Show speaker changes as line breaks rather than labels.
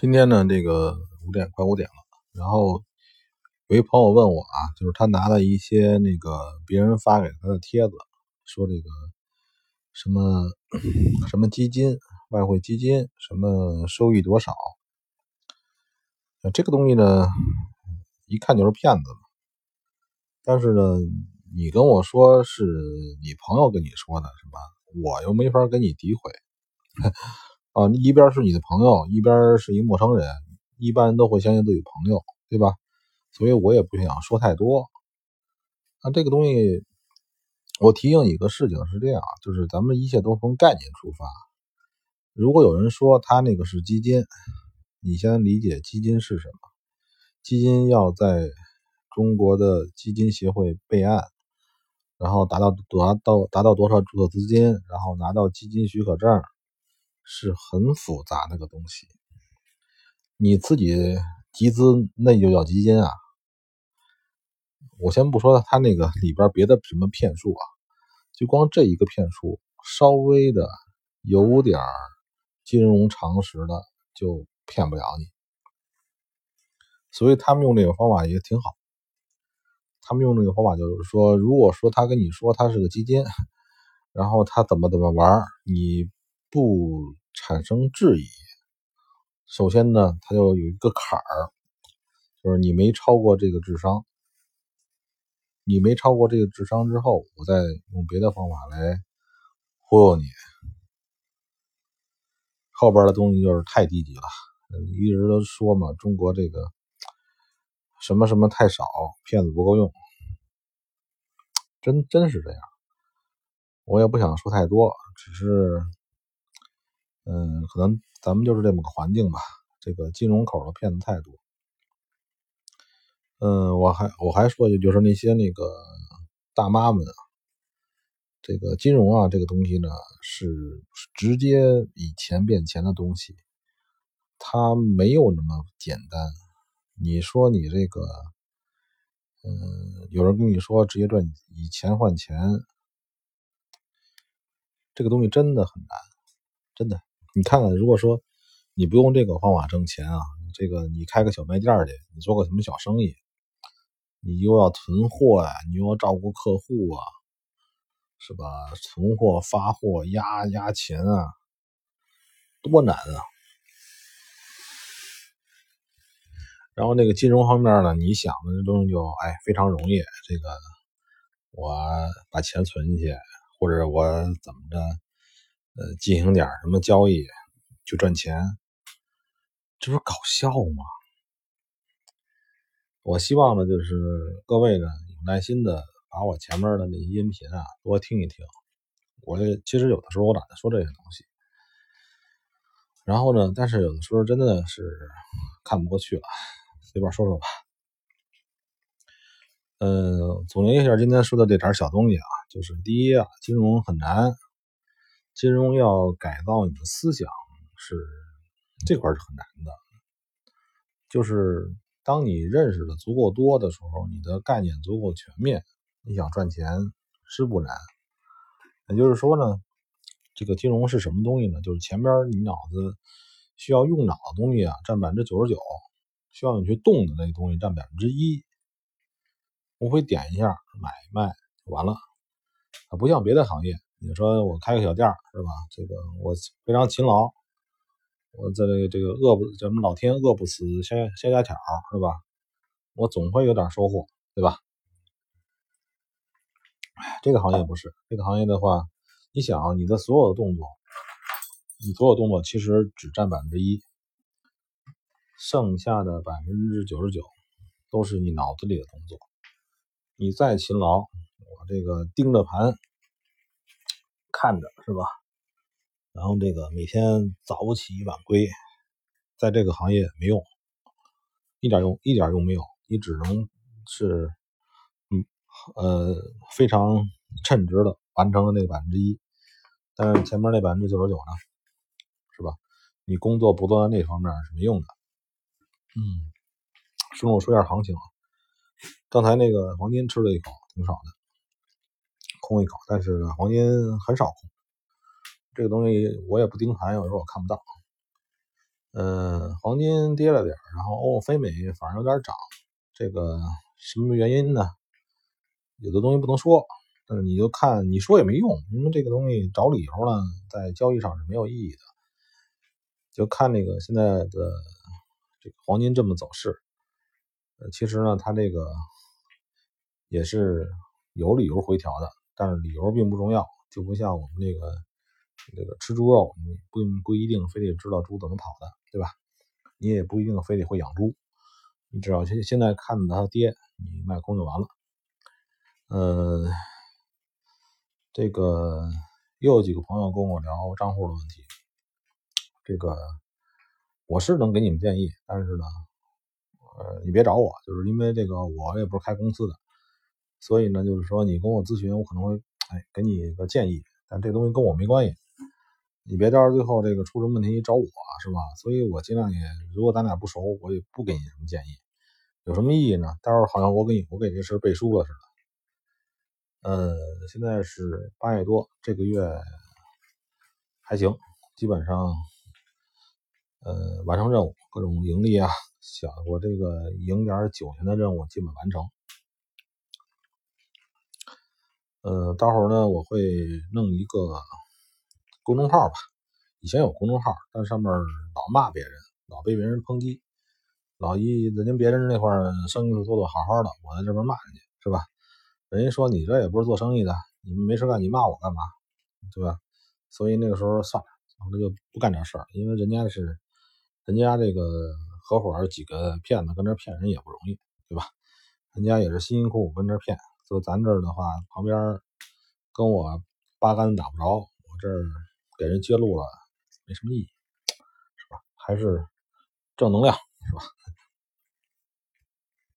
今天呢，这个五点快五点了，然后有一朋友问我啊，就是他拿了一些那个别人发给他的帖子，说这个什么什么基金、外汇基金，什么收益多少，这个东西呢，一看就是骗子。但是呢，你跟我说是你朋友跟你说的，是吧？我又没法跟你诋毁。啊，一边是你的朋友，一边是一陌生人，一般都会相信自己朋友，对吧？所以我也不想说太多。那这个东西，我提醒你一个事情是这样，就是咱们一切都从概念出发。如果有人说他那个是基金，你先理解基金是什么？基金要在中国的基金协会备案，然后达到达到达到多少注册资金，然后拿到基金许可证。是很复杂那个东西，你自己集资那就叫基金啊。我先不说他那个里边别的什么骗术啊，就光这一个骗术，稍微的有点金融常识的就骗不了你。所以他们用这个方法也挺好。他们用这个方法就是说，如果说他跟你说他是个基金，然后他怎么怎么玩，你不。产生质疑，首先呢，它就有一个坎儿，就是你没超过这个智商，你没超过这个智商之后，我再用别的方法来忽悠你，后边的东西就是太低级了。一直都说嘛，中国这个什么什么太少，骗子不够用，真真是这样。我也不想说太多，只是。嗯，可能咱们就是这么个环境吧。这个金融口的骗子太多。嗯，我还我还说句，就是那些那个大妈们，这个金融啊，这个东西呢，是直接以钱变钱的东西，它没有那么简单。你说你这个，嗯，有人跟你说直接赚以钱换钱，这个东西真的很难，真的。你看看，如果说你不用这个方法挣钱啊，这个你开个小卖店去，你做个什么小生意，你又要囤货呀，你又要照顾客户啊，是吧？存货、发货、压压钱啊，多难啊！然后那个金融方面呢，你想的这东西就哎非常容易，这个我把钱存进去，或者我怎么着？呃，进行点什么交易就赚钱，这不是搞笑吗？我希望呢，就是各位呢有耐心的把我前面的那些音频啊多听一听。我其实有的时候我懒得说这些东西，然后呢，但是有的时候真的是看不过去了，随便说说吧。嗯，总结一下今天说的这点小东西啊，就是第一啊，金融很难。金融要改造你的思想是这块是很难的，就是当你认识的足够多的时候，你的概念足够全面，你想赚钱是不难。也就是说呢，这个金融是什么东西呢？就是前边你脑子需要用脑的东西啊，占百分之九十九，需要你去动的那东西占百分之一。无非点一下买卖就完了，它不像别的行业。你说我开个小店是吧？这个我非常勤劳，我在这个这个饿不咱们老天饿不死瞎瞎家巧是吧？我总会有点收获，对吧？这个行业不是这个行业的话，你想你的所有的动作，你所有动作其实只占百分之一，剩下的百分之九十九都是你脑子里的动作。你再勤劳，我这个盯着盘。看着是吧？然后这个每天早起晚归，在这个行业没用，一点用一点用没有。你只能是，嗯呃非常称职的完成了那百分之一，但是前面那百分之九十九呢，是吧？你工作不做在那方面是没用的。嗯，顺我说一下行情啊，刚才那个黄金吃了一口，挺少的。空一口，但是呢黄金很少空。这个东西我也不盯盘，有时候我看不到。呃，黄金跌了点然后欧非美反而有点涨，这个什么原因呢？有的东西不能说，但是你就看你说也没用，因为这个东西找理由呢，在交易上是没有意义的。就看那个现在的这个黄金这么走势，呃，其实呢，它这个也是有理由回调的，但是理由并不重要，就不像我们那个这个吃猪肉，你不不一定非得知道猪怎么跑的，对吧？你也不一定非得会养猪，你只要现现在看着它跌，你卖空就完了。呃，这个又有几个朋友跟我聊账户的问题，这个我是能给你们建议，但是呢，呃，你别找我，就是因为这个我也不是开公司的，所以呢，就是说你跟我咨询，我可能会哎给你一个建议，但这东西跟我没关系，你别到时候最后这个出什么问题找我是吧？所以我尽量也，如果咱俩不熟，我也不给你什么建议，有什么意义呢？到时候好像我给你我给这事背书了似的。呃，现在是八月多，这个月还行，基本上呃完成任务，各种盈利啊，小我这个赢点酒钱的任务基本完成。呃，待会儿呢我会弄一个公众号吧，以前有公众号，但上面老骂别人，老被别人抨击，老一人家别人那块生意做做好好的，我在这边骂人家，是吧？人家说你这也不是做生意的，你们没事干，你骂我干嘛？对吧？所以那个时候算了，那就不干这事儿，因为人家是人家这个合伙几个骗子跟这骗人也不容易，对吧？人家也是辛辛苦苦跟这骗，就咱这儿的话，旁边跟我八竿子打不着，我这儿给人揭露了，没什么意义，是吧？还是正能量，是吧？